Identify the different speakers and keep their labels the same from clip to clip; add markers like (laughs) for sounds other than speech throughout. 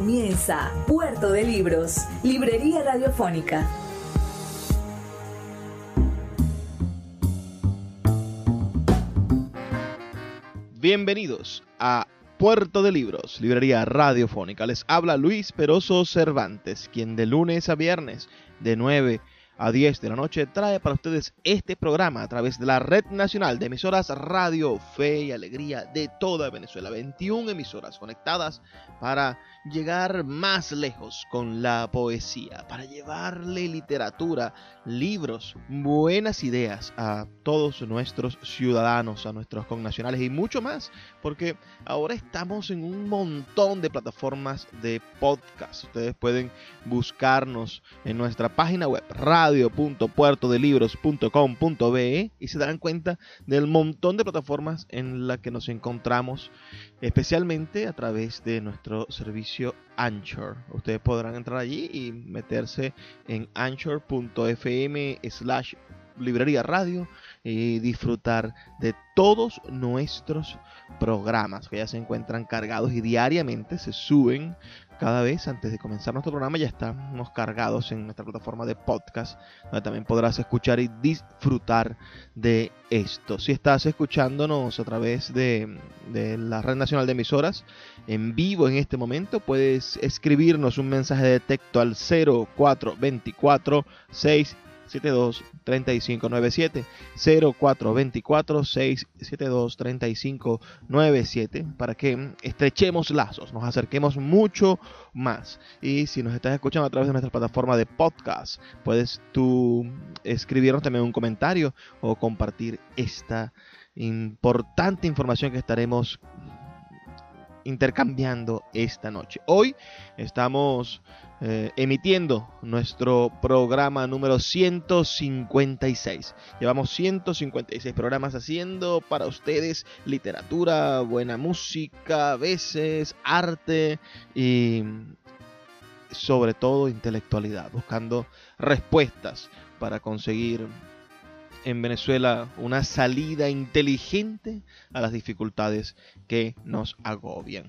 Speaker 1: Comienza Puerto de Libros, Librería Radiofónica.
Speaker 2: Bienvenidos a Puerto de Libros, Librería Radiofónica. Les habla Luis Peroso Cervantes, quien de lunes a viernes de 9 a 10 de la noche trae para ustedes este programa a través de la Red Nacional de Emisoras Radio Fe y Alegría de toda Venezuela. 21 emisoras conectadas para llegar más lejos con la poesía, para llevarle literatura, libros, buenas ideas a todos nuestros ciudadanos, a nuestros connacionales y mucho más, porque ahora estamos en un montón de plataformas de podcast. Ustedes pueden buscarnos en nuestra página web radio.puertodelibros.com.be y se darán cuenta del montón de plataformas en las que nos encontramos, especialmente a través de nuestro servicio Anchor. Ustedes podrán entrar allí y meterse en anchor.fm slash librería radio y disfrutar de todos nuestros programas que ya se encuentran cargados y diariamente se suben cada vez antes de comenzar nuestro programa ya estamos cargados en nuestra plataforma de podcast, donde también podrás escuchar y disfrutar de esto. Si estás escuchándonos a través de, la Red Nacional de Emisoras en vivo en este momento, puedes escribirnos un mensaje de texto al 0424 6 72 3597 0424 672 3597 para que estrechemos lazos, nos acerquemos mucho más. Y si nos estás escuchando a través de nuestra plataforma de podcast, puedes tú escribirnos también un comentario o compartir esta importante información que estaremos intercambiando esta noche. Hoy estamos eh, emitiendo nuestro programa número 156. Llevamos 156 programas haciendo para ustedes literatura, buena música, a veces arte y sobre todo intelectualidad, buscando respuestas para conseguir en Venezuela una salida inteligente a las dificultades que nos agobian.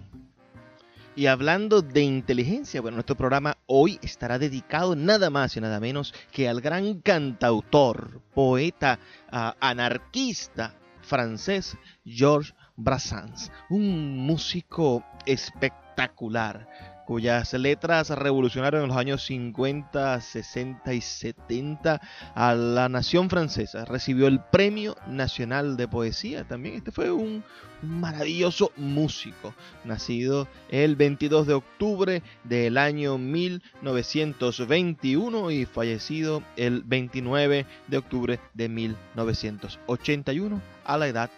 Speaker 2: Y hablando de inteligencia, bueno, nuestro programa hoy estará dedicado nada más y nada menos que al gran cantautor, poeta, uh, anarquista francés Georges Brassens, un músico espectacular cuyas letras revolucionaron en los años 50, 60 y 70 a la nación francesa. Recibió el Premio Nacional de Poesía también. Este fue un maravilloso músico, nacido el 22 de octubre del año 1921 y fallecido el 29 de octubre de 1981 a la edad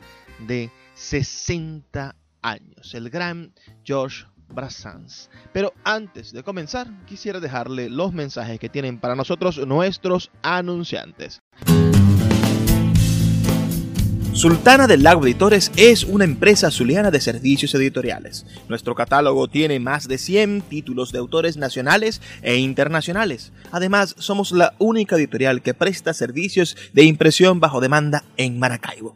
Speaker 2: de 60 años. El gran George Brassens. Pero antes de comenzar, quisiera dejarle los mensajes que tienen para nosotros nuestros anunciantes. Sultana del Lago Editores es una empresa zuliana de servicios editoriales. Nuestro catálogo tiene más de 100 títulos de autores nacionales e internacionales. Además, somos la única editorial que presta servicios de impresión bajo demanda en Maracaibo.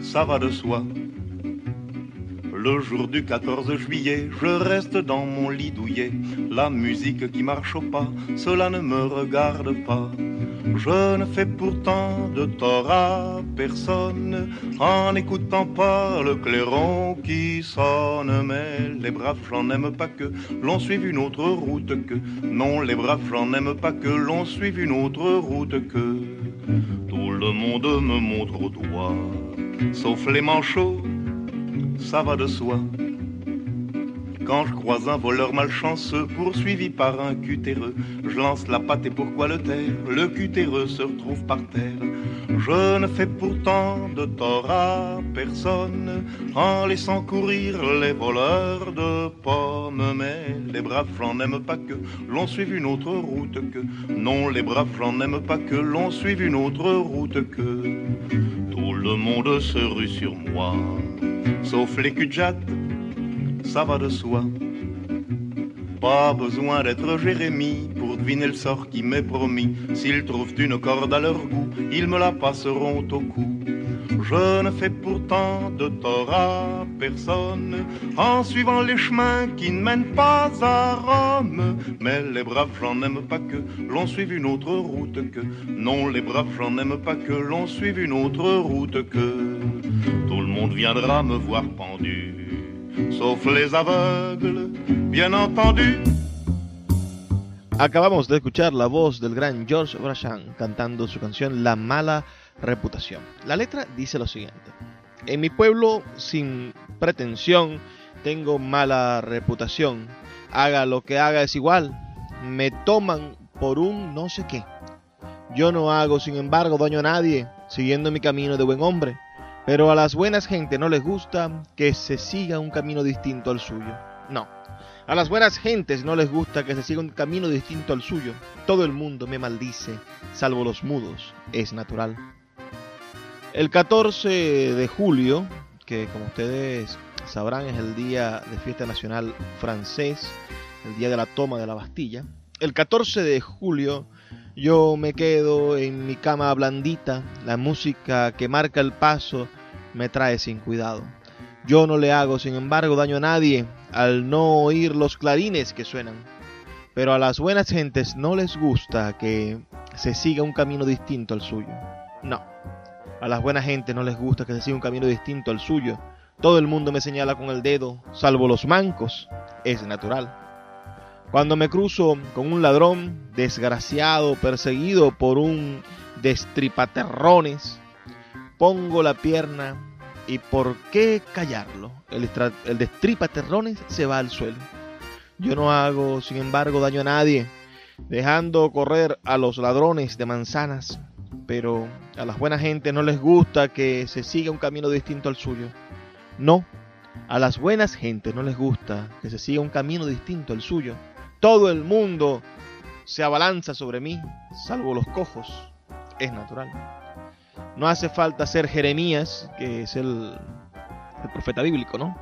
Speaker 3: ça va de soi. Le jour du 14 juillet, je reste dans mon lit douillet. La musique qui marche au pas, cela ne me regarde pas. Je ne fais pourtant de tort à personne en n'écoutant pas le clairon qui sonne. Mais les braves, j'en aime pas que l'on suive une autre route que. Non, les braves, j'en aime pas que l'on suive une autre route que. Tout le monde me montre au doigt, sauf les manchots ça va de soi. Quand je croise un voleur malchanceux poursuivi par un cutéreux, je lance la patte et pourquoi le taire? Le cutéreux se retrouve par terre. Je ne fais pourtant de tort à personne en laissant courir les voleurs de pommes. Mais les braves, j'en aime pas que l'on suive une autre route que. Non, les braves, j'en aime pas que l'on suive une autre route que. Le monde se rue sur moi sauf les cul ça va de soi. Pas besoin d'être Jérémie pour deviner le sort qui m'est promis. S'ils trouvent une corde à leur goût, ils me la passeront au cou. Je ne fais pourtant de tort à personne en suivant les chemins qui ne mènent pas à Rome. Mais les braves, j'en aime pas que l'on suive une autre route que. Non, les braves, j'en aime pas que l'on suive une autre route que. Tout le monde viendra me voir pendu, sauf les aveugles, bien entendu.
Speaker 2: Acabamos de escuchar la voz del gran George Brassens cantando su canción La mala reputación. La letra dice lo siguiente. En mi pueblo, sin pretensión, tengo mala reputación. Haga lo que haga es igual. Me toman por un no sé qué. Yo no hago, sin embargo, daño a nadie, siguiendo mi camino de buen hombre. Pero a las buenas gente no les gusta que se siga un camino distinto al suyo. No. A las buenas gentes no les gusta que se siga un camino distinto al suyo. Todo el mundo me maldice, salvo los mudos. Es natural. El 14 de julio, que como ustedes sabrán es el día de fiesta nacional francés, el día de la toma de la Bastilla, el 14 de julio yo me quedo en mi cama blandita, la música que marca el paso me trae sin cuidado. Yo no le hago, sin embargo, daño a nadie al no oír los clarines que suenan. Pero a las buenas gentes no les gusta que se siga un camino distinto al suyo. No, a las buenas gente no les gusta que se siga un camino distinto al suyo. Todo el mundo me señala con el dedo, salvo los mancos. Es natural. Cuando me cruzo con un ladrón desgraciado, perseguido por un destripaterrones, pongo la pierna y ¿por qué callarlo? El, el destripaterrones se va al suelo. Yo no hago, sin embargo, daño a nadie, dejando correr a los ladrones de manzanas pero a las buenas gente no les gusta que se siga un camino distinto al suyo. No, a las buenas gente no les gusta que se siga un camino distinto al suyo. Todo el mundo se abalanza sobre mí, salvo los cojos. Es natural. No hace falta ser Jeremías, que es el, el profeta bíblico, ¿no?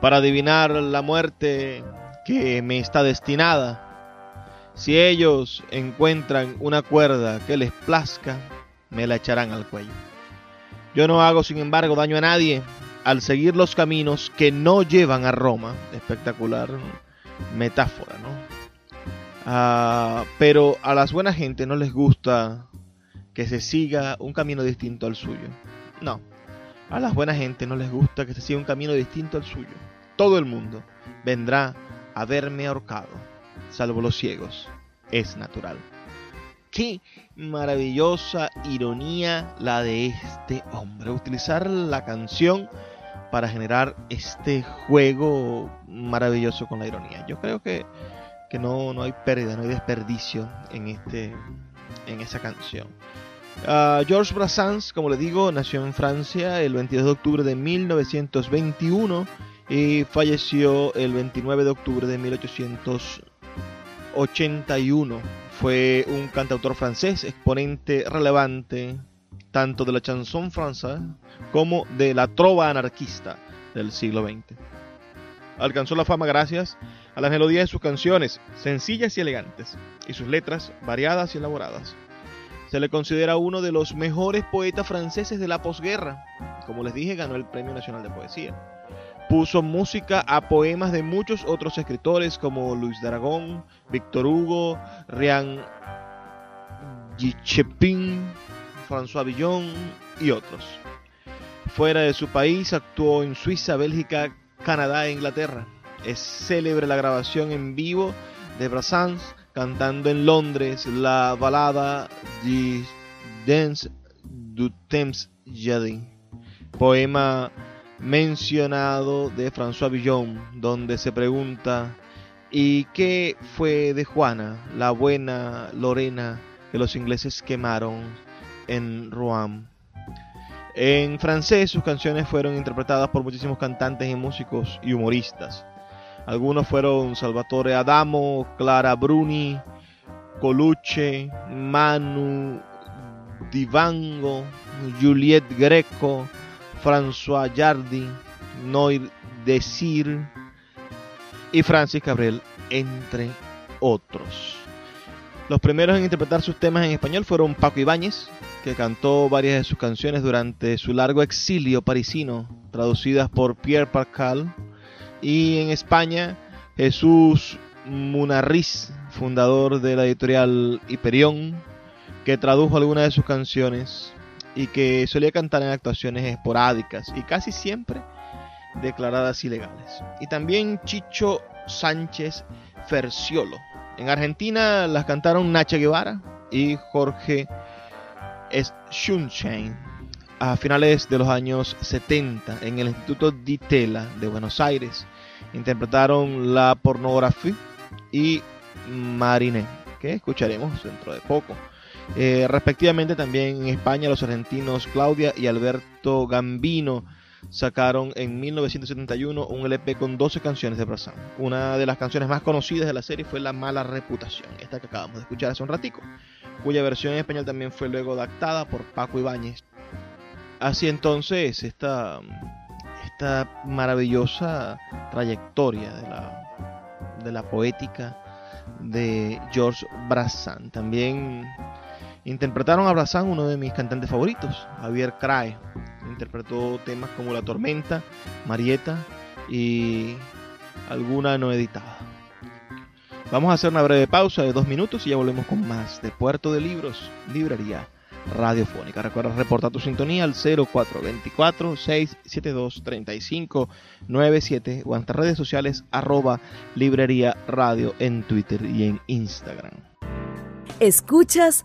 Speaker 2: Para adivinar la muerte que me está destinada. Si ellos encuentran una cuerda que les plazca, me la echarán al cuello. Yo no hago, sin embargo, daño a nadie al seguir los caminos que no llevan a Roma. Espectacular metáfora, ¿no? Ah, pero a las buenas gente no les gusta que se siga un camino distinto al suyo. No, a las buenas gente no les gusta que se siga un camino distinto al suyo. Todo el mundo vendrá a verme ahorcado, salvo los ciegos. Es natural. Qué maravillosa ironía la de este hombre. Utilizar la canción para generar este juego maravilloso con la ironía. Yo creo que, no, no hay pérdida, no hay desperdicio en, este, en esa canción. Uh, Georges Brassens, como le digo, nació en Francia el 22 de octubre de 1921 y falleció el 29 de octubre de 1800 1781. Fue un cantautor francés, exponente relevante tanto de la chanson francesa como de la trova anarquista del siglo XX. Alcanzó la fama gracias a las melodías de sus canciones, sencillas y elegantes, y sus letras variadas y elaboradas. Se le considera uno de los mejores poetas franceses de la posguerra. Como les dije, ganó el Premio Nacional de Poesía. Puso música a poemas de muchos otros escritores como Luis de Aragón, Víctor Hugo, Rian Gichepin, François Villon y otros. Fuera de su país actuó en Suiza, Bélgica, Canadá e Inglaterra. Es célebre la grabación en vivo de Brassens cantando en Londres la balada de Dance du Temps Jardin, poema mencionado de François Villon, donde se pregunta ¿y qué fue de Juana, la buena Lorena que los ingleses quemaron en Rouen? En francés sus canciones fueron interpretadas por muchísimos cantantes y músicos y humoristas. Algunos fueron Salvatore Adamo, Clara Bruni, Coluche, Manu Divango, Juliette Greco, François Jardy, Noir Desir y Francis Cabrel, entre otros. Los primeros en interpretar sus temas en español fueron Paco Ibáñez, que cantó varias de sus canciones durante su largo exilio parisino, traducidas por Pierre Pascal, y en España Jesús Munarriz, fundador de la editorial Hiperión, que tradujo algunas de sus canciones y que solía cantar en actuaciones esporádicas y casi siempre declaradas ilegales. Y también Chicho Sánchez Ferciolo. En Argentina las cantaron Nacha Guevara y Jorge Schunschein a finales de los años 70 en el Instituto Di Tella de Buenos Aires. Interpretaron La Pornografía y Mariné, que escucharemos dentro de poco. Eh, respectivamente también en España los argentinos Claudia y Alberto Gambino sacaron en 1971 un LP con 12 canciones de Brazán. Una de las canciones más conocidas de la serie fue La Mala Reputación, esta que acabamos de escuchar hace un ratico, cuya versión en español también fue luego adaptada por Paco Ibáñez Así entonces, esta, esta maravillosa trayectoria de la, de la poética de George Brassan. También interpretaron a Brassan uno de mis cantantes favoritos, Javier Crae. Interpretó temas como La Tormenta, Marieta y alguna no editada. Vamos a hacer una breve pausa de dos minutos y ya volvemos con más de Puerto de Libros, Librería radiofónica. Recuerda reportar tu sintonía al 0424-672-3597 o en nuestras redes sociales arroba librería radio en Twitter y en Instagram.
Speaker 1: Escuchas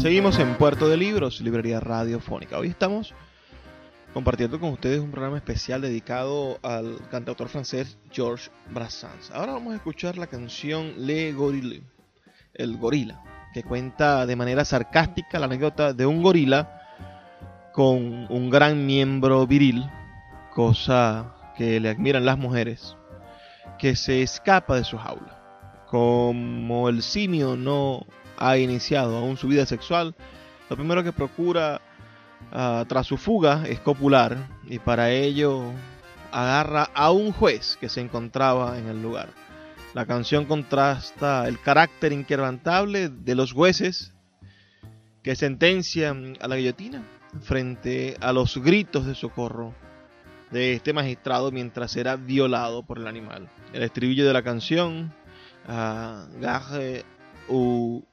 Speaker 2: Seguimos en Puerto de Libros, Librería Radiofónica. Hoy estamos compartiendo con ustedes un programa especial dedicado al cantautor francés Georges Brassens. Ahora vamos a escuchar la canción Le Gorille, el gorila, que cuenta de manera sarcástica la anécdota de un gorila con un gran miembro viril, cosa que le admiran las mujeres, que se escapa de su jaula. Como el simio no ha iniciado aún su vida sexual, lo primero que procura Ah, tras su fuga es copular y para ello agarra a un juez que se encontraba en el lugar. La canción contrasta el carácter inquebrantable de los jueces que sentencian a la guillotina frente a los gritos de socorro de este magistrado mientras era violado por el animal. El estribillo de la canción, uh, ou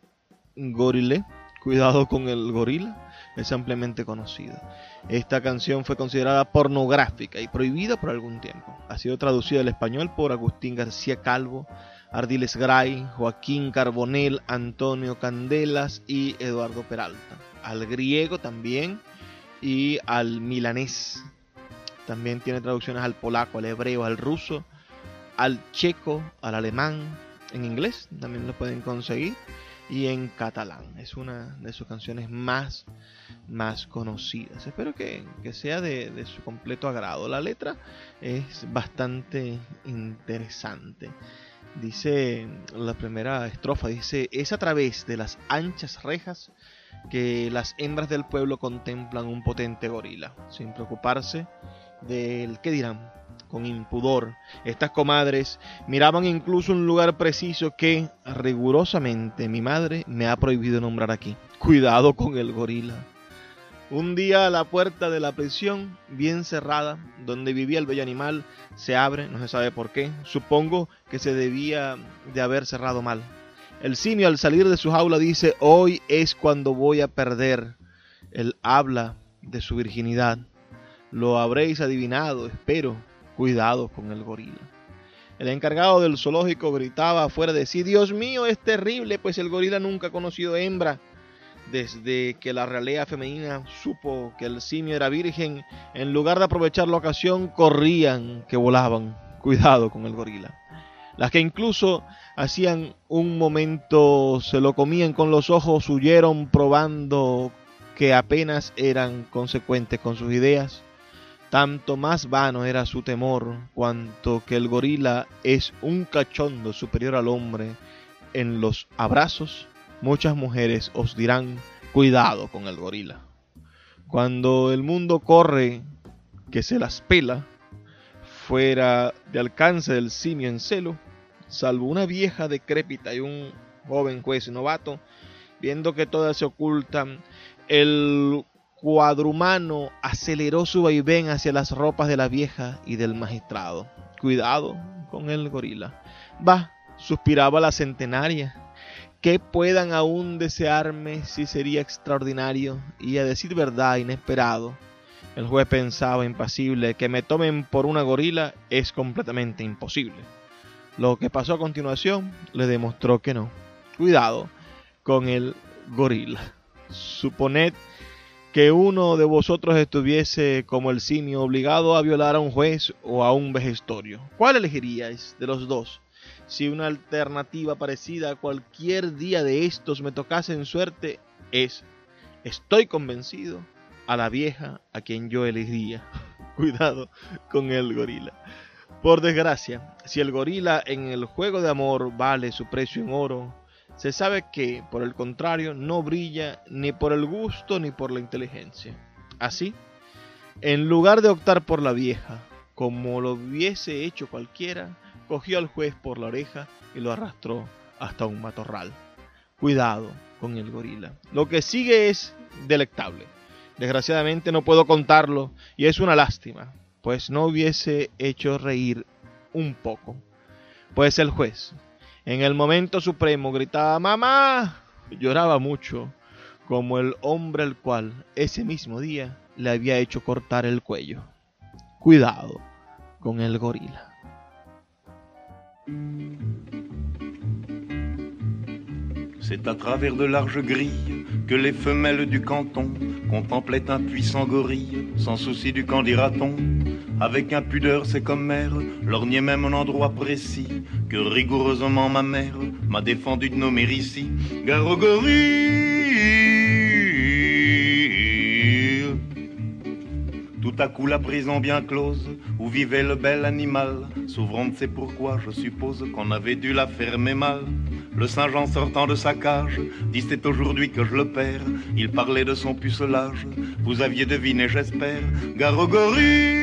Speaker 2: Gorile, Cuidado con el gorila es ampliamente conocida. Esta canción fue considerada pornográfica y prohibida por algún tiempo. Ha sido traducida al español por Agustín García Calvo, Ardiles Gray, Joaquín Carbonell, Antonio Candelas y Eduardo Peralta. Al griego también y al milanés. También tiene traducciones al polaco, al hebreo, al ruso, al checo, al alemán, en inglés también lo pueden conseguir y en catalán. Es una de sus canciones más, más conocidas. Espero que, sea de, de, su completo agrado. La letra es bastante interesante. Dice la primera estrofa, dice, es a través de las anchas rejas que las hembras del pueblo contemplan un potente gorila, sin preocuparse del qué dirán, con impudor. Estas comadres miraban incluso un lugar preciso que, rigurosamente, mi madre me ha prohibido nombrar aquí. Cuidado con el gorila. Un día la puerta de la prisión, bien cerrada, donde vivía el bello animal, se abre, no se sabe por qué. Supongo que se debía de haber cerrado mal. El simio al salir de su jaula dice, hoy es cuando voy a perder. Él habla de su virginidad. Lo habréis adivinado, espero. Cuidado con el gorila. El encargado del zoológico gritaba afuera de sí, Dios mío, es terrible, pues el gorila nunca ha conocido hembra. Desde que la realea femenina supo que el simio era virgen, en lugar de aprovechar la ocasión, corrían, que volaban. Cuidado con el gorila. Las que incluso hacían un momento, se lo comían con los ojos, huyeron probando que apenas eran consecuentes con sus ideas. Tanto más vano era su temor, cuanto que el gorila es un cachondo superior al hombre en los abrazos, muchas mujeres os dirán, cuidado con el gorila. Cuando el mundo corre, que se las pela, fuera de alcance del simio en celo, salvo una vieja decrépita y un joven juez novato, viendo que todas se ocultan, el cuadrumano aceleró su vaivén hacia las ropas de la vieja y del magistrado. Cuidado con el gorila. Va, suspiraba la centenaria. Que puedan aún desearme si sería extraordinario y a decir verdad inesperado. El juez pensaba impasible que me tomen por una gorila es completamente imposible. Lo que pasó a continuación le demostró que no. Cuidado con el gorila. Suponed que uno de vosotros estuviese como el simio obligado a violar a un juez o a un vejestorio. ¿Cuál elegiríais de los dos? Si una alternativa parecida a cualquier día de estos me tocase en suerte, es, estoy convencido, a la vieja a quien yo elegiría. (laughs) Cuidado con el gorila. Por desgracia, si el gorila en el juego de amor vale su precio en oro, se sabe que, por el contrario, no brilla ni por el gusto ni por la inteligencia. Así, en lugar de optar por la vieja, como lo hubiese hecho cualquiera, cogió al juez por la oreja y lo arrastró hasta un matorral. Cuidado con el gorila. Lo que sigue es delectable. Desgraciadamente no puedo contarlo y es una lástima, pues no hubiese hecho reír un poco. Pues el juez, en el momento supremo gritaba ¡Mamá! Lloraba mucho, como el hombre al cual ese mismo día le había hecho cortar el cuello. Cuidado con el gorila.
Speaker 3: C'est à travers de larges grilles que les femelles du canton contemplaient un puissant gorille, sans souci du camp dira-t-on. Avec impudeur, c'est comme mère, lorgnait même un endroit précis que rigoureusement ma mère m'a défendu de nommer ici. Au Tout à coup la prison bien close, où vivait le bel animal, s'ouvrant c'est pourquoi je suppose qu'on avait dû la fermer mal. Le Saint-Jean sortant de sa cage, dit c'est aujourd'hui que je le perds. Il parlait de son pucelage, vous aviez deviné j'espère. Garogori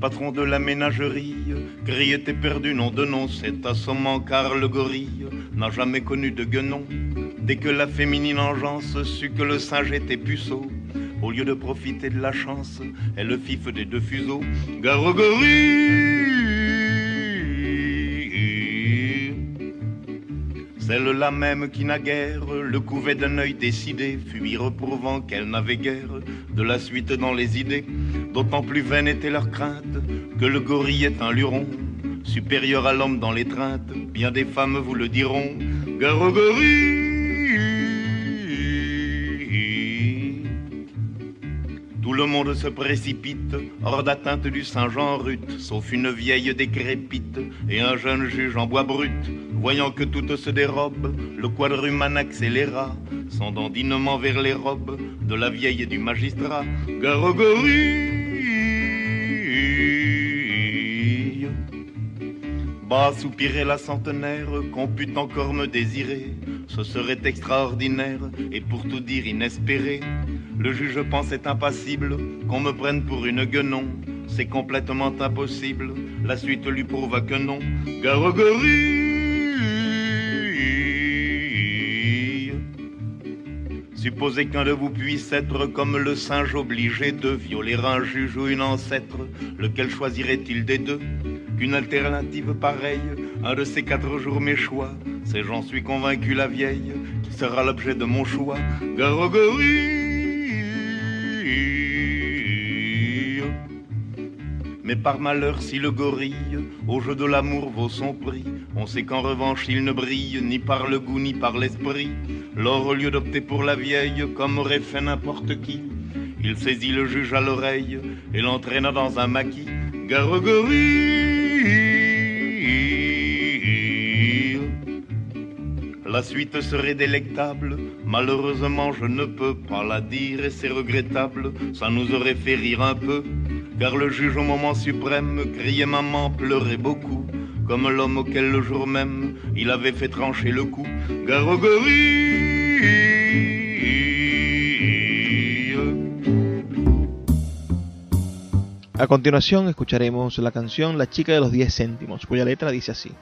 Speaker 3: Patron de la ménagerie, criait était perdu, nom de nom, c'est assommant car le gorille n'a jamais connu de guenon. Dès que la féminine engeance sut que le singe était puceau, au lieu de profiter de la chance, elle le des deux fuseaux. Garogori Celle-là même qui naguère le couvait d'un œil décidé, fut y reprouvant qu'elle n'avait guère de la suite dans les idées. D'autant plus vaine était leur crainte que le gorille est un luron, supérieur à l'homme dans l'étreinte. Bien des femmes vous le diront. Gare au gorille Tout le monde se précipite, hors d'atteinte du Saint-Jean Ruth, sauf une vieille décrépite et un jeune juge en bois brut. Voyant que tout se dérobe, le quadruman accéléra son dandinement vers les robes de la vieille et du magistrat. Garogorie Bas soupirait la centenaire qu'on pût encore me désirer. Ce serait extraordinaire et pour tout dire inespéré. Le juge pensait impassible qu'on me prenne pour une guenon. C'est complètement impossible. La suite lui prouva que non. Garogorie. Supposez qu'un de vous puisse être comme le singe obligé de violer un juge ou une ancêtre. Lequel choisirait-il des deux? Qu'une alternative pareille, un de ces quatre jours mes choix, c'est j'en suis convaincu la vieille, qui sera l'objet de mon choix. Garogorie Mais par malheur, si le gorille au jeu de l'amour vaut son prix, on sait qu'en revanche il ne brille ni par le goût ni par l'esprit. Lors, au lieu d'opter pour la vieille, comme aurait fait n'importe qui, il saisit le juge à l'oreille et l'entraîna dans un maquis. Garogorie La suite serait délectable, malheureusement je ne peux pas la dire et c'est regrettable, ça nous aurait fait rire un peu car le juge au moment suprême criait maman, pleurait beaucoup, comme l'homme auquel le jour même il avait fait trancher le cou. Garogorie.
Speaker 2: A continuación escucharemos la canción La chica de los 10 céntimos, cuya letra dice así.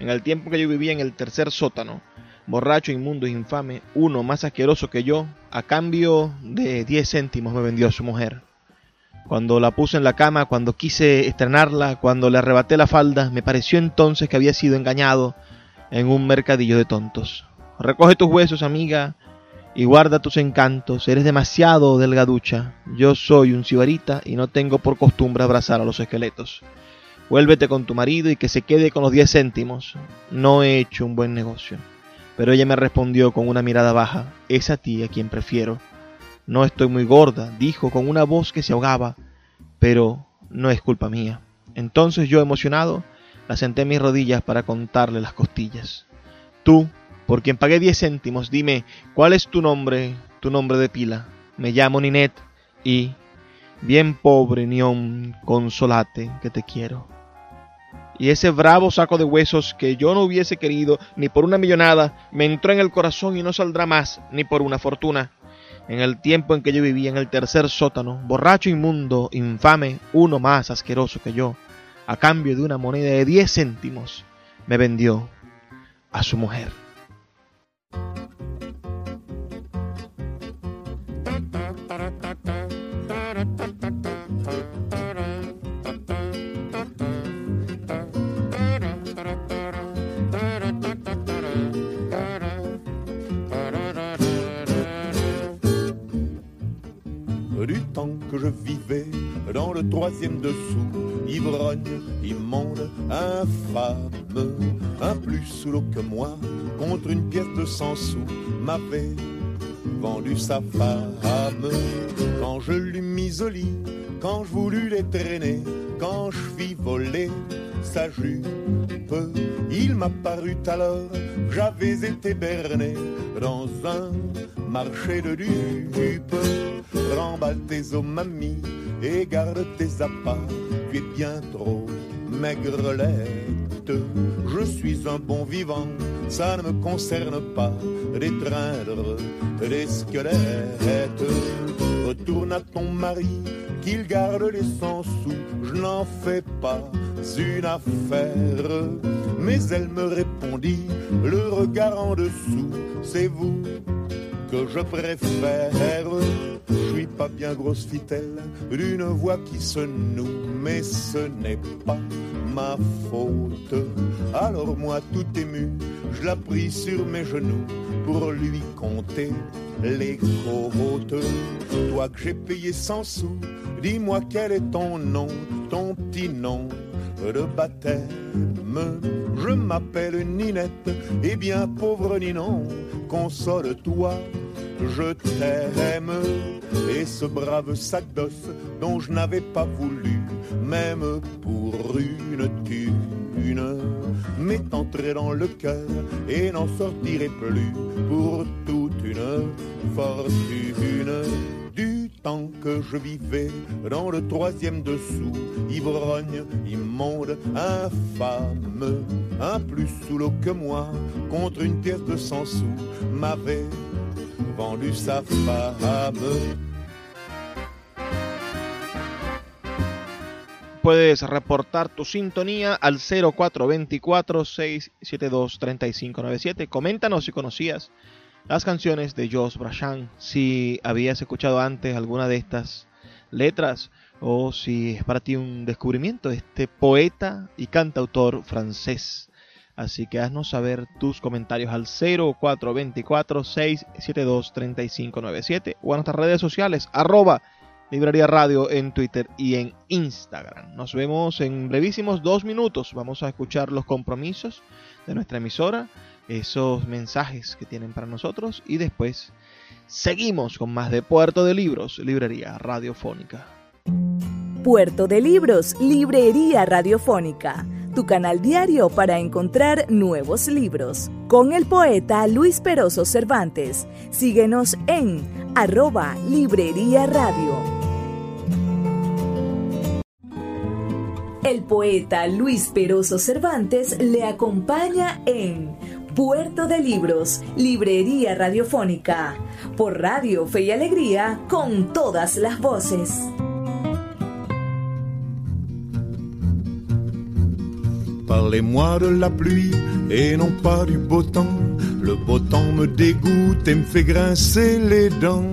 Speaker 2: En el tiempo que yo vivía en el tercer sótano, borracho, inmundo e infame, uno más asqueroso que yo, a cambio de 10 céntimos me vendió a su mujer. Cuando la puse en la cama, cuando quise estrenarla, cuando le arrebaté la falda, me pareció entonces que había sido engañado en un mercadillo de tontos. Recoge tus huesos, amiga, y guarda tus encantos. Eres demasiado delgaducha. Yo soy un cibarita y no tengo por costumbre abrazar a los esqueletos. Vuélvete con tu marido y que se quede con los diez céntimos. No he hecho un buen negocio. Pero ella me respondió con una mirada baja. Es a ti a quien prefiero. No estoy muy gorda, dijo con una voz que se ahogaba, pero no es culpa mía. Entonces yo, emocionado, la senté en mis rodillas para contarle las costillas. Tú, por quien pagué diez céntimos, dime, ¿cuál es tu nombre, tu nombre de pila? Me llamo Ninette y, bien pobre Nión, consolate que te quiero. Y ese bravo saco de huesos que yo no hubiese querido ni por una millonada, me entró en el corazón y no saldrá más, ni por una fortuna en el tiempo en que yo vivía en el tercer sótano, borracho, inmundo, infame, uno más asqueroso que yo, a cambio de una moneda de diez céntimos, me vendió a su mujer.
Speaker 3: Dans le troisième dessous, ivrogne, immonde, infâme. Un plus sous que moi, contre une pièce de cent sous, m'avait vendu sa femme. Quand je l'eus mise au lit, quand je voulus les traîner, quand je fis voler sa jupe, il m'a paru alors j'avais été berné dans un marché de dupes. Remballe tes os, mamie, et garde tes appâts. Tu es bien trop maigrelette. Je suis un bon vivant, ça ne me concerne pas d'étreindre des squelettes. Retourne à ton mari, qu'il garde les cent sous, je n'en fais pas une affaire. Mais elle me répondit, le regard en dessous, c'est vous que je préfère. Je suis pas bien grosse fitelle d'une voix qui se noue, mais ce n'est pas ma faute. Alors moi tout ému, je la pris sur mes genoux pour lui compter les côtes. Toi que j'ai payé 100 sous, dis-moi quel est ton nom, ton petit nom de baptême. Je m'appelle Ninette, et bien pauvre Ninon, console-toi, je t'aime. Et ce brave sac d'os dont je n'avais pas voulu, même pour une thune, m'est entré dans le cœur et n'en sortirait plus pour toute une fortune du temps que je vivais dans le troisième dessous, ivrogne, immonde, infâme, un plus sous l'eau que moi, contre une pièce de cent sous, m'avait vendu sa femme.
Speaker 2: Puedes reportar tu sintonía al 0424-672-3597. Coméntanos si conocías las canciones de Jos Brachan, si habías escuchado antes alguna de estas letras o si es para ti un descubrimiento de este poeta y cantautor francés. Así que haznos saber tus comentarios al 0424-672-3597 o a nuestras redes sociales, arroba Librería Radio en Twitter y en Instagram. Nos vemos en brevísimos dos minutos. Vamos a escuchar los compromisos de nuestra emisora esos mensajes que tienen para nosotros y después seguimos con más de Puerto de Libros, Librería Radiofónica.
Speaker 1: Puerto de Libros, Librería Radiofónica, tu canal diario para encontrar nuevos libros. Con el poeta Luis Peroso Cervantes. Síguenos en arroba Librería Radio. El poeta Luis Peroso Cervantes le acompaña en Puerto de Libros, Librería Radiofónica, por Radio Fe y Alegría, con todas las voces.
Speaker 3: Parlez-moi de la pluie et non pas du beau temps. Le beau temps me dégoûte et me fait grincer les dents.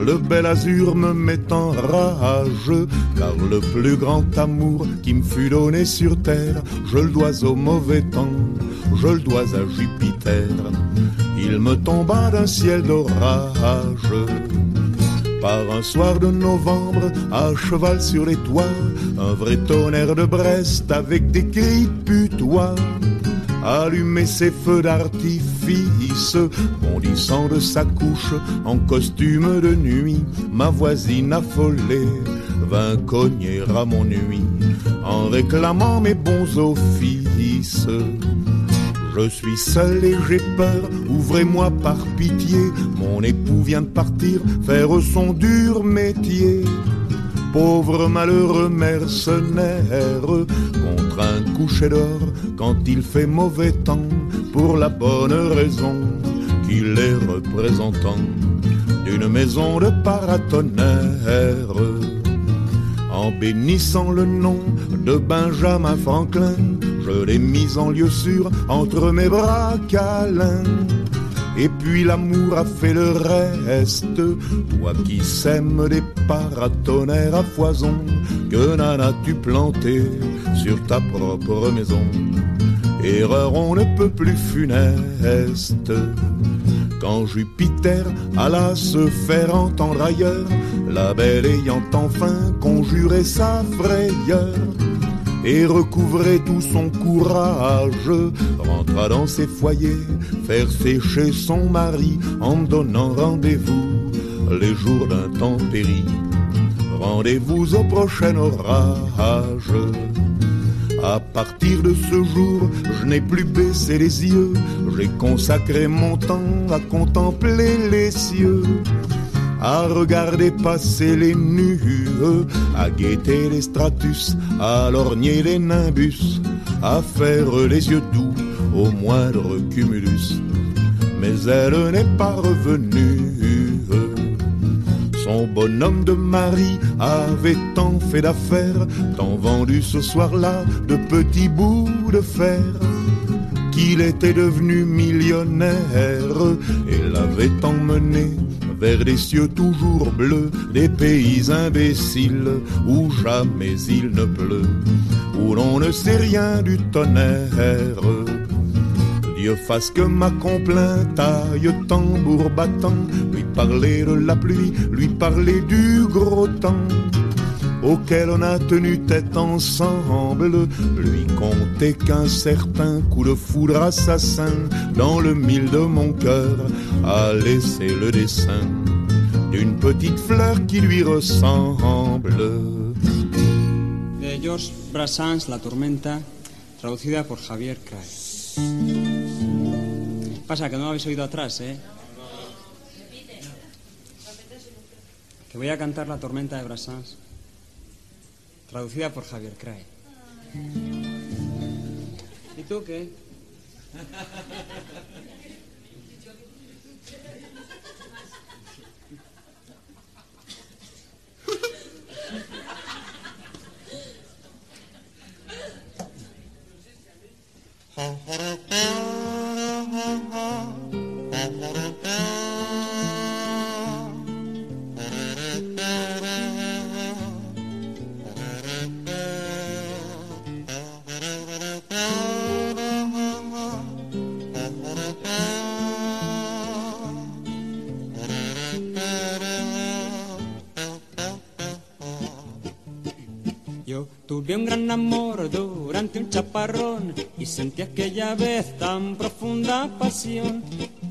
Speaker 3: Le bel azur me met en rage, car le plus grand amour qui me fut donné sur terre, je le dois au mauvais temps je le dois à Jupiter. Il me tomba d'un ciel d'orage. Par un soir de novembre, à cheval sur les toits, un vrai tonnerre de Brest avec des cris putois. Allumer ses feux d'artifice, bondissant de sa couche en costume de nuit, ma voisine affolée vint cogner à mon nuit en réclamant mes bons offices. Je suis seul et j'ai peur, ouvrez-moi par pitié. Mon époux vient de partir faire son dur métier. Pauvre malheureux mercenaire, contre un coucher d'or quand il fait mauvais temps, pour la bonne raison qu'il est représentant d'une maison de paratonnerre. En bénissant le nom de Benjamin Franklin, je l'ai mise en lieu sûr entre mes bras câlins. Et puis l'amour a fait le reste. Toi qui sèmes des paratonnerres à foison, que n'en as-tu planté sur ta propre maison Erreur on ne peut plus funeste. Quand Jupiter alla se faire entendre ailleurs, la belle ayant enfin conjuré sa frayeur, et recouvrait tout son courage, rentra dans ses foyers, faire sécher son mari en donnant rendez-vous les jours péri. Rendez-vous au prochain orage. À partir de ce jour, je n'ai plus baissé les yeux, j'ai consacré mon temps à contempler les cieux à regarder passer les nues, à guetter les stratus, à lorgner les nimbus, à faire les yeux doux au moindre cumulus. Mais elle n'est pas revenue. Son bonhomme de mari avait tant fait d'affaires, tant vendu ce soir-là de petits bouts de fer qu'il était devenu millionnaire et l'avait emmené vers des cieux toujours bleus, des pays imbéciles où jamais il ne pleut, où l'on ne sait rien du tonnerre. Fasse que ma complainte aille tambour battant, lui parler de la pluie, lui parler du gros temps auquel on a tenu tête ensemble, lui compter qu'un certain coup de foudre assassin dans le mille de mon cœur a laissé le dessin d'une petite fleur qui lui ressemble.
Speaker 4: De George La traducida Javier. Pasa que no habéis oído atrás, ¿eh? Que voy a cantar La Tormenta de Brassens traducida por Javier Cray. ¿Y tú qué? (laughs) Tuve un gran amor durante un chaparrón y sentí aquella vez tan profunda pasión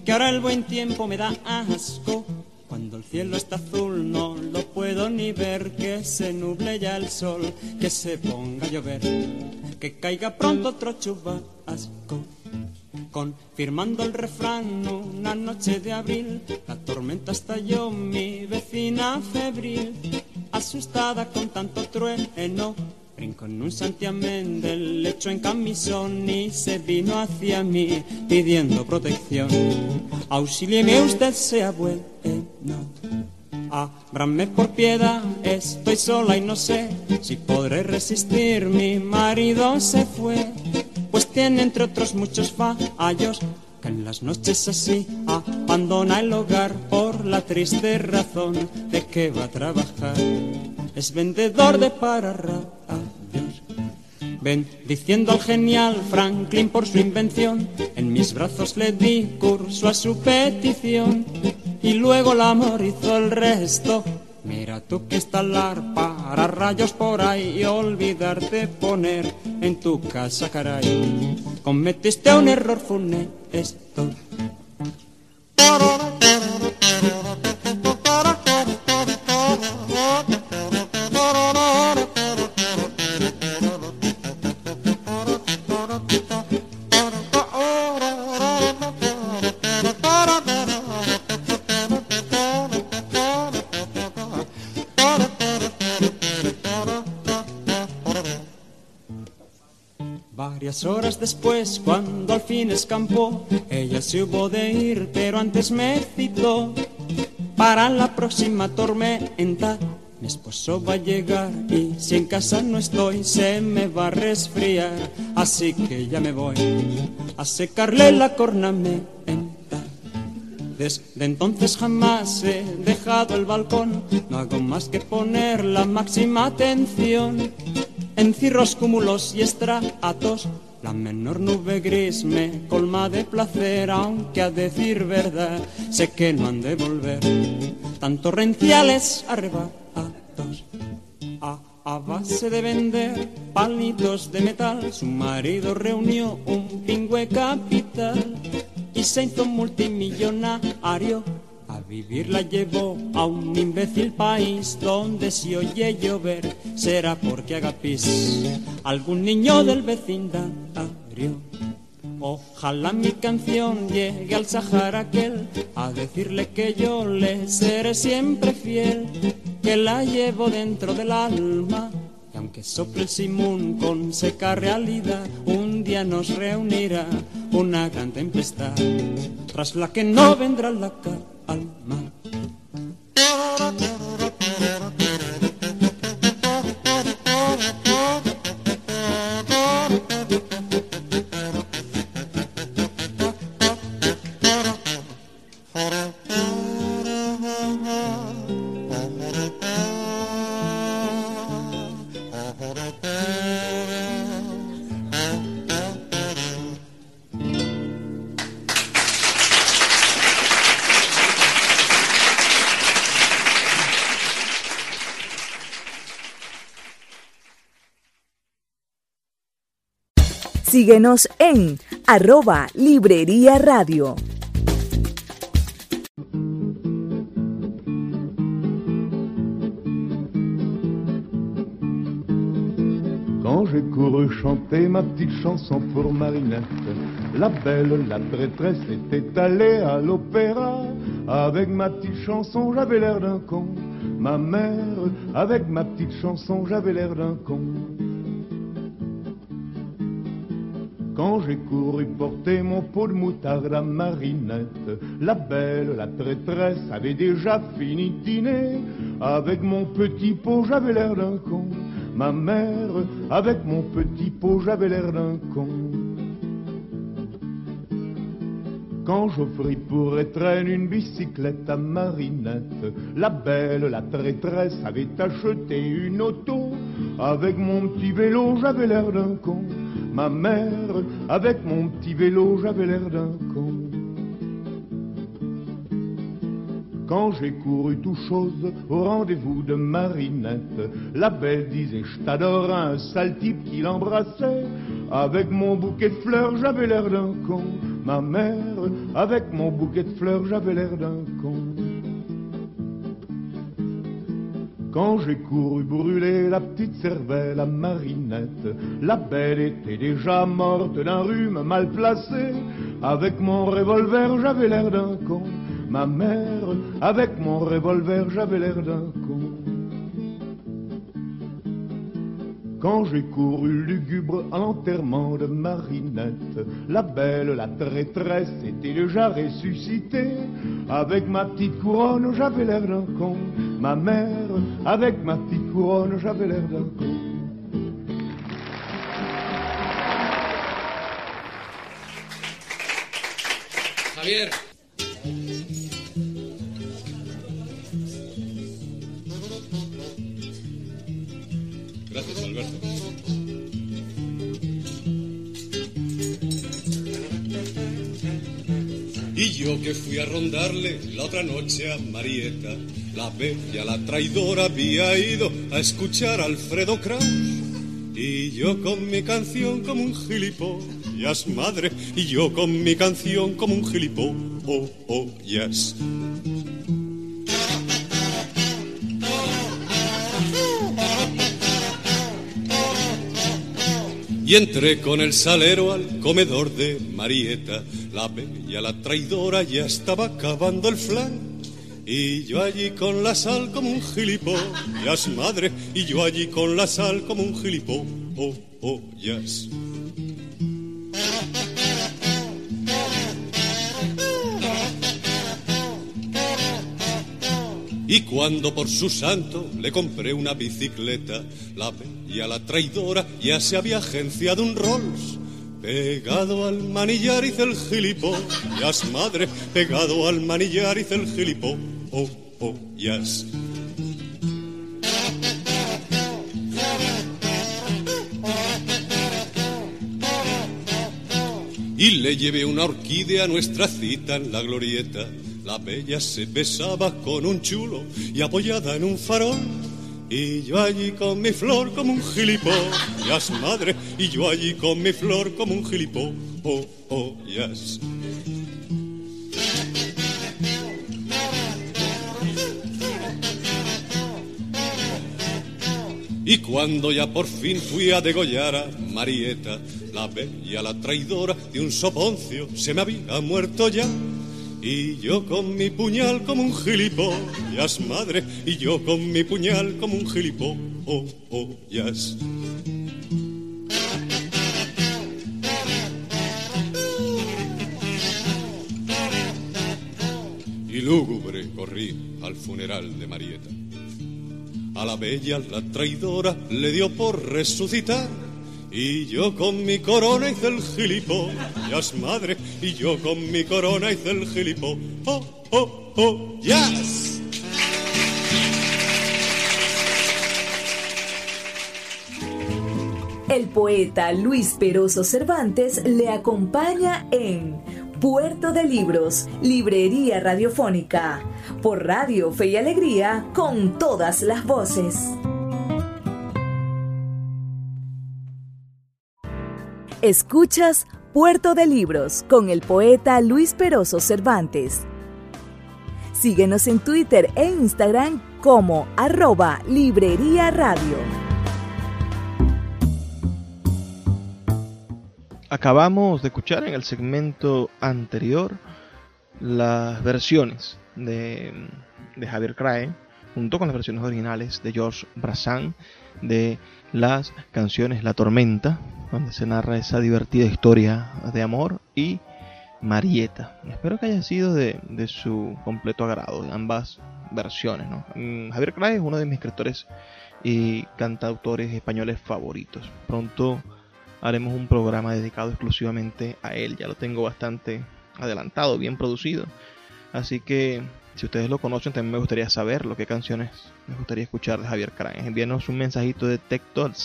Speaker 4: que ahora el buen tiempo me da asco. Cuando el cielo está azul no lo puedo ni ver, que se nuble ya el sol, que se ponga a llover, que caiga pronto otro chubasco. Confirmando el refrán, una noche de abril, la tormenta estalló, mi vecina febril, asustada con tanto trueno En un santiamén del lecho en camisón y se vino hacia mí pidiendo protección. Auxílieme usted, sea bueno. Ábrame por piedad, estoy sola y no sé si podré resistir. Mi marido se fue, pues tiene entre otros muchos fallos que en las noches así abandona el hogar por la triste razón de que va a trabajar. Es vendedor de pararrayos. Bendiciendo al genial Franklin por su invención, en mis brazos le di curso a su petición y luego el amor hizo el resto. Mira tú que instalar para rayos por ahí y olvidarte poner en tu casa, caray. Cometiste un error funesto. Después, cuando al fin escampó, ella se hubo de ir, pero antes me citó para la próxima tormenta. Mi esposo va a llegar y si en casa no estoy se me va a resfriar, así que ya me voy a secarle la cornamenta. Desde entonces jamás he dejado el balcón, no hago más que poner la máxima atención en cirros, cúmulos y estratos la menor nube gris me colma de placer, aunque a decir verdad sé que no han de volver. Tan torrenciales arrebatos a, a base de vender palitos de metal, su marido reunió un pingüe capital y se hizo multimillonario vivir la llevó a un imbécil país donde si oye llover será porque haga pis algún niño del vecindario. Ojalá mi canción llegue al Sahara aquel a decirle que yo le seré siempre fiel, que la llevo dentro del alma. Y aunque sople el simón con seca realidad, un día nos reunirá una gran tempestad, tras la que no vendrá la cara alma.
Speaker 1: Síguenos en arroba Librería Radio.
Speaker 3: Quand j'ai couru chanter ma petite chanson pour Marinette, la belle, la traîtresse était allée à l'opéra. Avec ma petite chanson, j'avais l'air d'un con. Ma mère, avec ma petite chanson, j'avais l'air d'un con. Quand j'ai couru porter mon pot de moutarde à Marinette, la belle, la traîtresse avait déjà fini de dîner. Avec mon petit pot, j'avais l'air d'un con. Ma mère, avec mon petit pot, j'avais l'air d'un con. Quand j'offris pour étreindre une bicyclette à Marinette, la belle, la traîtresse avait acheté une auto. Avec mon petit vélo, j'avais l'air d'un con. Ma mère, avec mon petit vélo, j'avais l'air d'un con. Quand j'ai couru tout chose au rendez-vous de Marinette, la belle disait je t'adore, un sale type qui l'embrassait. Avec mon bouquet de fleurs, j'avais l'air d'un con. Ma mère, avec mon bouquet de fleurs, j'avais l'air d'un con. Quand j'ai couru brûler la petite cervelle à Marinette, la belle était déjà morte d'un rhume mal placé. Avec mon revolver, j'avais l'air d'un con. Ma mère, avec mon revolver, j'avais l'air d'un con. Quand j'ai couru lugubre à l'enterrement de Marinette, la belle, la traîtresse était déjà ressuscitée. Avec ma petite couronne, j'avais l'air d'un con. Ma mère, avec ma petite couronne, j'avais l'air d'un con.
Speaker 5: Javier. Gracias, Alberto. Y yo que fui a rondarle la otra noche a Marieta, la bella, la traidora, había ido a escuchar a Alfredo Kraus. Y yo con mi canción como un gilipollas, madre, y yo con mi canción como un gilipollas. Y entré con el salero al comedor de Marieta. La bella, la traidora, ya estaba acabando el flan. Y yo allí con la sal como un gilipollas, madre. Y yo allí con la sal como un gilipollas. Y cuando por su santo le compré una bicicleta, la bella, la traidora, ya se había agenciado un Rolls. Pegado al manillar hice el gilipollas, madre, pegado al manillar hice el gilipollas. Y le llevé una orquídea a nuestra cita en la glorieta. La bella se besaba con un chulo y apoyada en un farol. Y yo allí con mi flor como un gilipollas, madre. Y yo allí con mi flor como un gilipollas. Y cuando ya por fin fui a degollar a Marieta, la bella, la traidora de un soponcio, se me había muerto ya. Y yo con mi puñal como un gilipollas, madre, y yo con mi puñal como un gilipollas. Y lúgubre corrí al funeral de Marieta. A la bella, la traidora, le dio por resucitar. Y yo con mi corona hice el gilipollas, madre. Y yo con mi corona hice el gilipollas. Oh, oh, oh, yes.
Speaker 1: El poeta Luis Peroso Cervantes le acompaña en Puerto de Libros, Librería Radiofónica, por Radio Fe y Alegría, con todas las voces. Escuchas Puerto de Libros con el poeta Luis Peroso Cervantes. Síguenos en Twitter e Instagram como arroba Librería Radio.
Speaker 2: Acabamos de escuchar en el segmento anterior las versiones de, de Javier Crae junto con las versiones originales de George Brassan de las canciones La Tormenta, donde se narra esa divertida historia de amor, y Marieta. Espero que haya sido de, su completo agrado, ambas versiones. Mm, Javier Crae es uno de mis escritores y cantautores españoles favoritos. Pronto haremos un programa dedicado exclusivamente a él, ya lo tengo bastante adelantado, bien producido. Así que si ustedes lo conocen, también me gustaría saber lo que canciones me gustaría escuchar de Javier Craen. Envíanos un mensajito de texto al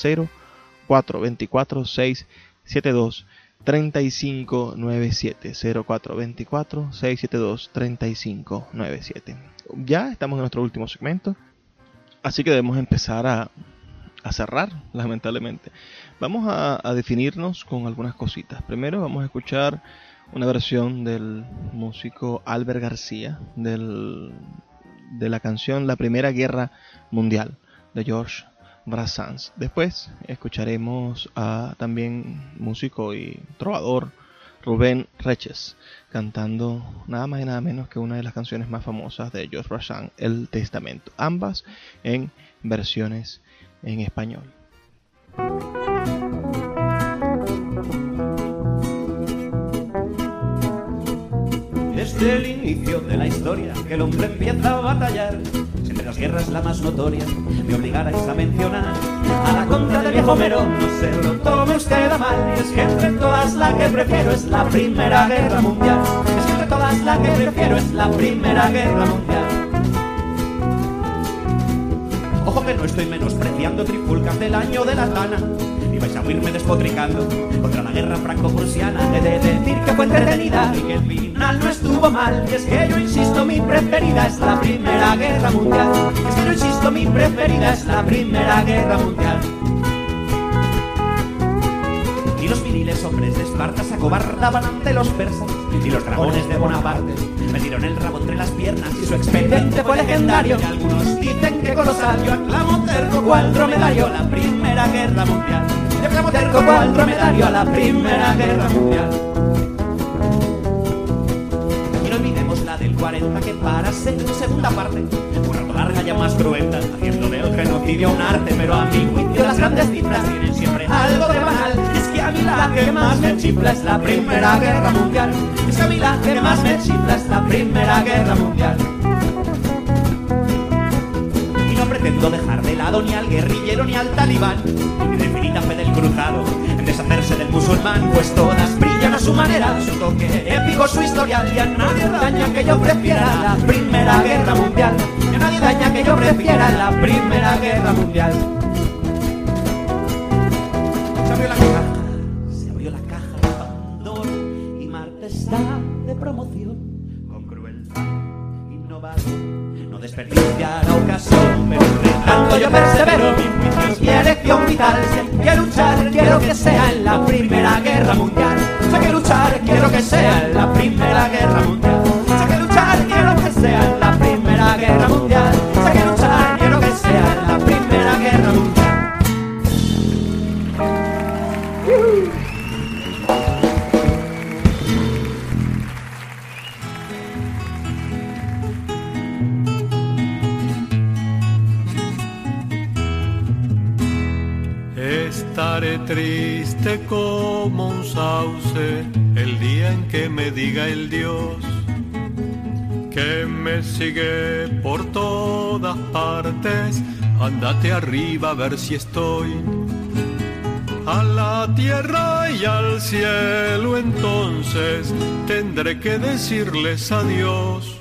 Speaker 2: 0424 672 3597 0424 672 3597 Ya estamos en nuestro último segmento, así que debemos empezar a, a cerrar, (laughs) lamentablemente. Vamos a, a definirnos con algunas cositas. Primero vamos a escuchar una versión del músico Albert García del, de la canción La Primera Guerra Mundial de George Después escucharemos a también músico y trovador Rubén Reches cantando nada más y nada menos que una de las canciones más famosas de George Brassens, El Testamento, ambas en versiones en español.
Speaker 6: Desde el inicio de la historia que el hombre empieza a batallar. Si entre las guerras la más notoria me obligarais a mencionar a la contra del viejo Merón, no se lo tome usted a mal. Es que entre todas la que prefiero es la Primera Guerra Mundial. Es que entre todas la que prefiero es la Primera Guerra Mundial. Ojo que no estoy menospreciando trifulcas del año de la Tana y vais a oírme despotricando contra la guerra franco-prusiana. He de decir que fue entretenida y que el final no estuvo mal. Y es que yo insisto, mi preferida es la Primera Guerra Mundial. Es que yo insisto, mi preferida es la Primera Guerra Mundial. Y los viriles hombres de Esparta se acobardaban ante los persas y los dragones de Bonaparte metieron el rabo entre las piernas y su expediente fue legendario. Y algunos dicen que colosal, yo aclamo terco cual dromedario la Primera Guerra Mundial. Yo aclamo terco cual dromedario a la Primera Guerra Mundial. Y no olvidemos la del 40 que para ser segunda parte un rato larga ya más cruenta, haciendo del genocidio un arte, pero a mi juicio las grandes cifras tienen siempre algo de banal. Que a mí la que más me chifla es la Primera Guerra Mundial. Es que que más me chifla es la Primera Guerra Mundial. Y no pretendo dejar de lado ni al guerrillero ni al talibán, ni de infinita fe del cruzado, en deshacerse del musulmán, pues todas brillan a su manera, su toque épico, su historial, y a nadie daña que yo prefiera la Primera Guerra Mundial, y a nadie daña que yo prefiera la Primera Guerra Mundial. Que luchar, quiero que sea en la Primera Guerra Mundial. Hay que luchar, quiero que sea en la Primera Guerra Mundial.
Speaker 5: Triste como un sauce el día en que me diga el Dios que me sigue por todas partes. Andate arriba a ver si estoy a la tierra y al cielo. Entonces tendré que decirles adiós.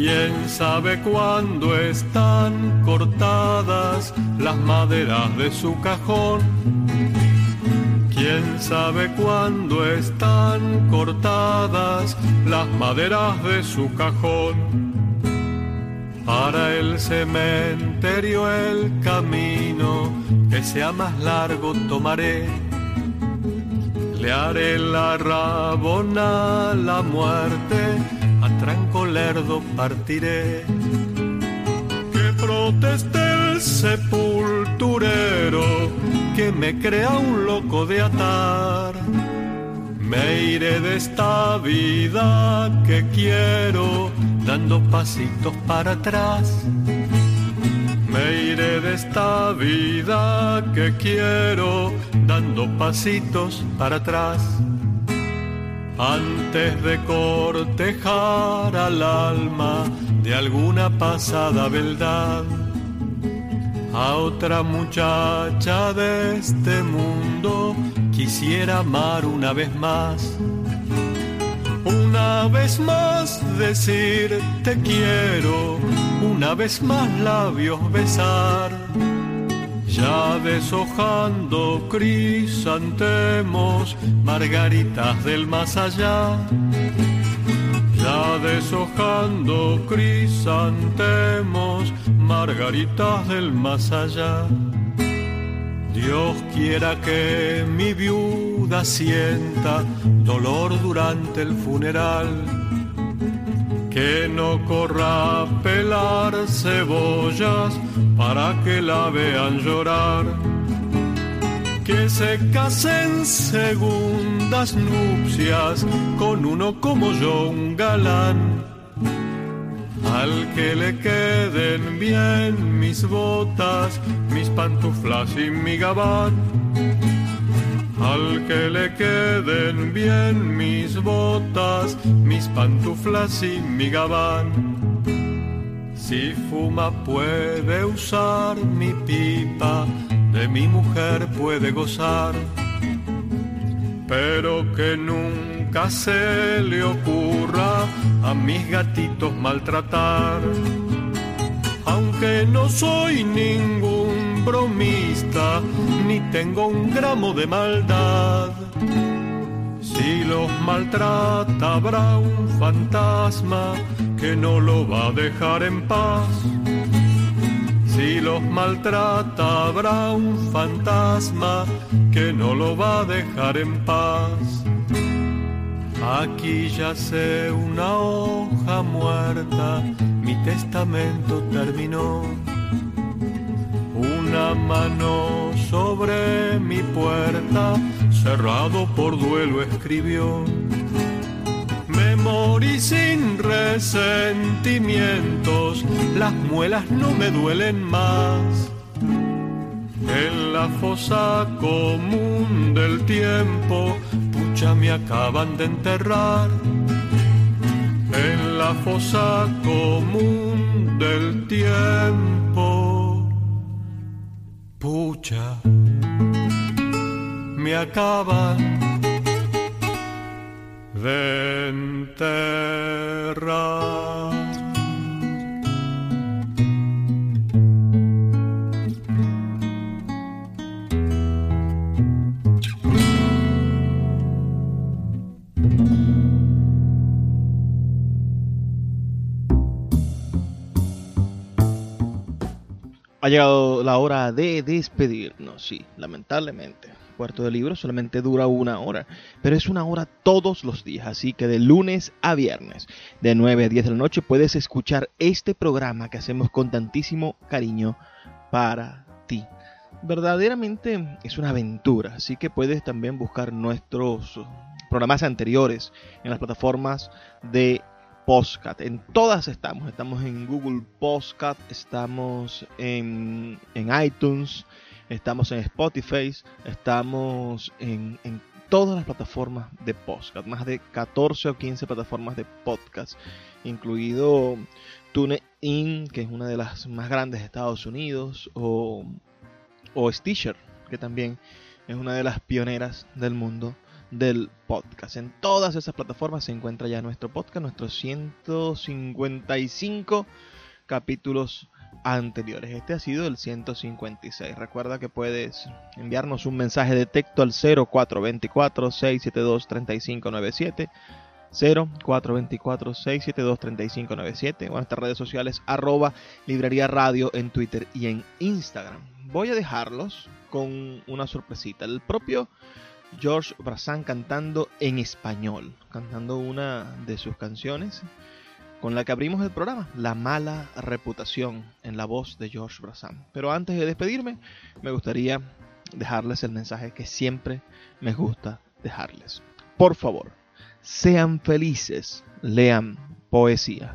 Speaker 7: ¿Quién sabe cuándo están cortadas las maderas de su cajón? ¿Quién sabe cuándo están cortadas las maderas de su cajón? Para el cementerio el camino que sea más largo tomaré. Le haré la rabona la muerte, a tranco lerdo partiré. Que proteste el sepulturero, que me crea un loco de atar. Me iré de esta vida que quiero dando pasitos para atrás. Me iré de esta vida que quiero dando pasitos para atrás. Antes de cortejar al alma de alguna pasada beldad, a otra muchacha de este mundo quisiera amar una vez más una vez más decir te quiero, una vez más labios besar. Ya deshojando crisantemos, margaritas del más allá. Ya deshojando crisantemos, margaritas del más allá. Dios quiera que mi viuda sienta dolor durante el funeral, que no corra a pelar cebollas para que la vean llorar, que se casen segundas nupcias con uno como yo, un galán al que le queden bien mis botas, mis pantuflas y mi gabán. Al que le queden bien mis botas, mis pantuflas y mi gabán. Si fuma puede usar mi pipa, de mi mujer puede gozar, pero que nunca se le ocurra a mis gatitos maltratar. Aunque no soy ningún bromista, ni tengo un gramo de maldad. Si los maltrata habrá un fantasma que no lo va a dejar en paz. Si los maltrata habrá un fantasma que no lo va a dejar en paz. Aquí yace una hoja muerta, mi testamento terminó. Una mano sobre mi puerta, cerrado por duelo escribió. Me morí sin resentimientos, las muelas no me duelen más. En la fosa común del tiempo ya me acaban de enterrar en la fosa común del tiempo. Pucha, me acaban de enterrar.
Speaker 2: Ha llegado la hora de despedirnos, sí, lamentablemente. Cuarto de libro solamente dura una hora, pero es una hora todos los días, así que de lunes a viernes, de 9 a 10 de la noche, puedes escuchar este programa que hacemos con tantísimo cariño para ti. Verdaderamente es una aventura, así que puedes también buscar nuestros programas anteriores en las plataformas de Postcat. En todas estamos. Estamos en Google Postcat, estamos en, iTunes, estamos en Spotify, estamos en, todas las plataformas de podcast. Más de 14 o 15 plataformas de podcast, incluido TuneIn, que es una de las más grandes de Estados Unidos, o, o Stitcher, que también es una de las pioneras del mundo del podcast. En todas esas plataformas se encuentra ya nuestro podcast, nuestros 155 capítulos anteriores. Este ha sido el 156. Recuerda que puedes enviarnos un mensaje de texto al 0424-672-3597. 0424-672-3597 o en nuestras redes sociales arroba librería radio en Twitter y en Instagram. Voy a dejarlos con una sorpresita. El propio George Brassán cantando en español, cantando una de sus canciones con la que abrimos el programa, La mala reputación, en la voz de George Brassam. Pero antes de despedirme, me gustaría dejarles el mensaje que siempre me gusta dejarles. Por favor, sean felices, lean poesía.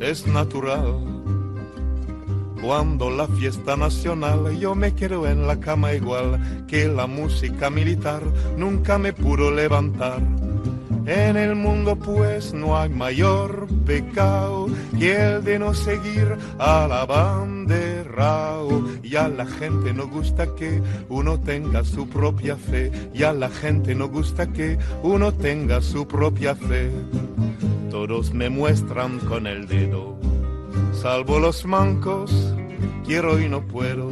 Speaker 3: es natural. Cuando la fiesta nacional yo me quedo en la cama igual que la música militar nunca me pudo levantar. En el mundo pues no hay mayor pecado que el de no seguir a la bandera. Y a la gente no gusta que uno tenga su propia fe. Y a la gente no gusta que uno tenga su propia fe. Todos me muestran con el dedo salvo los mancos, quiero y no puedo.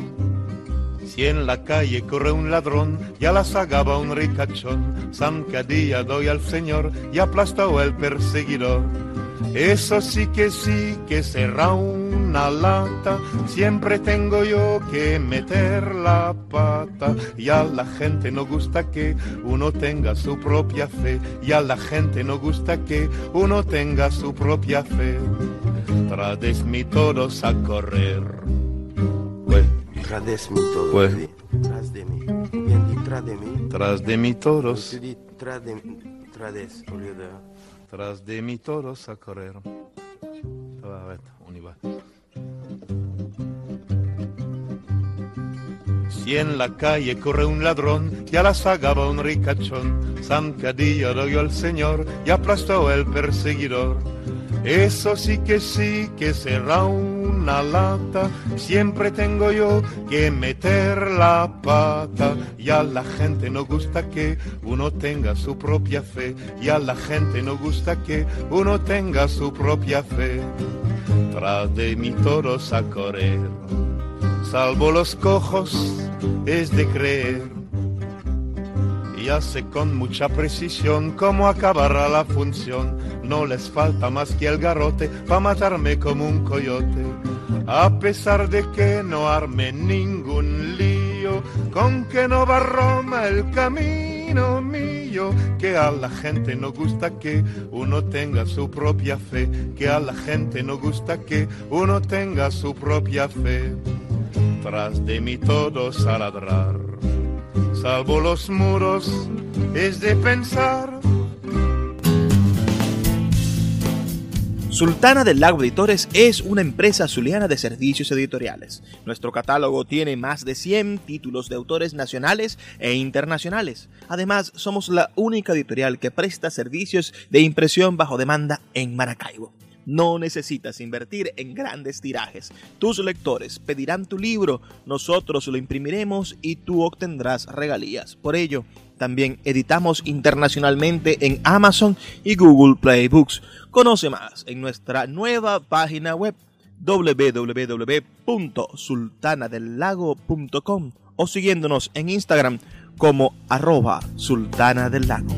Speaker 3: Si en la calle corre un ladrón, ya la sagaba un ricachón, zancadilla doy al señor y aplastó el perseguidor. Eso sí que sí que será una lata, siempre tengo yo que meter la pata. Y a la gente no gusta que uno tenga su propia fe, y a la gente no gusta que uno tenga su propia fe. Trades-mi todos a correr.
Speaker 8: Todos.
Speaker 3: Ouais.
Speaker 8: Tras de mí. Bien tras de mí.
Speaker 3: Tras de mi
Speaker 8: tras de trades.
Speaker 3: Tras de mi todos a correr. Y. Si en la calle corre un ladrón, ya la sagaba un ricachón, zancadilla doy al señor y aplastó el perseguidor. Eso sí que sí que será una lata, siempre tengo yo que meter la pata. Y a la gente no gusta que uno tenga su propia fe, y a la gente no gusta que uno tenga su propia fe. Tras de mí todos a correr, salvo los cojos, es de creer. Hace con mucha precisión cómo acabará la función. No les falta más que el garrote para matarme como un coyote. A pesar de que no arme ningún lío, con que no va Roma el camino mío. Que a la gente no gusta que uno tenga su propia fe. Que a la gente no gusta que uno tenga su propia fe. Tras de mí todos a ladrar salvo los muros, es de pensar.
Speaker 2: Sultana del Lago Editores es una empresa zuliana de servicios editoriales. Nuestro catálogo tiene más de 100 títulos de autores nacionales e internacionales. Además, somos la única editorial que presta servicios de impresión bajo demanda en Maracaibo. No necesitas invertir en grandes tirajes. Tus lectores pedirán tu libro, nosotros lo imprimiremos y tú obtendrás regalías. Por ello, también editamos internacionalmente en Amazon y Google Play Books. Conoce más en nuestra nueva página web www.sultanadelago.com o siguiéndonos en Instagram como arroba sultana del lago.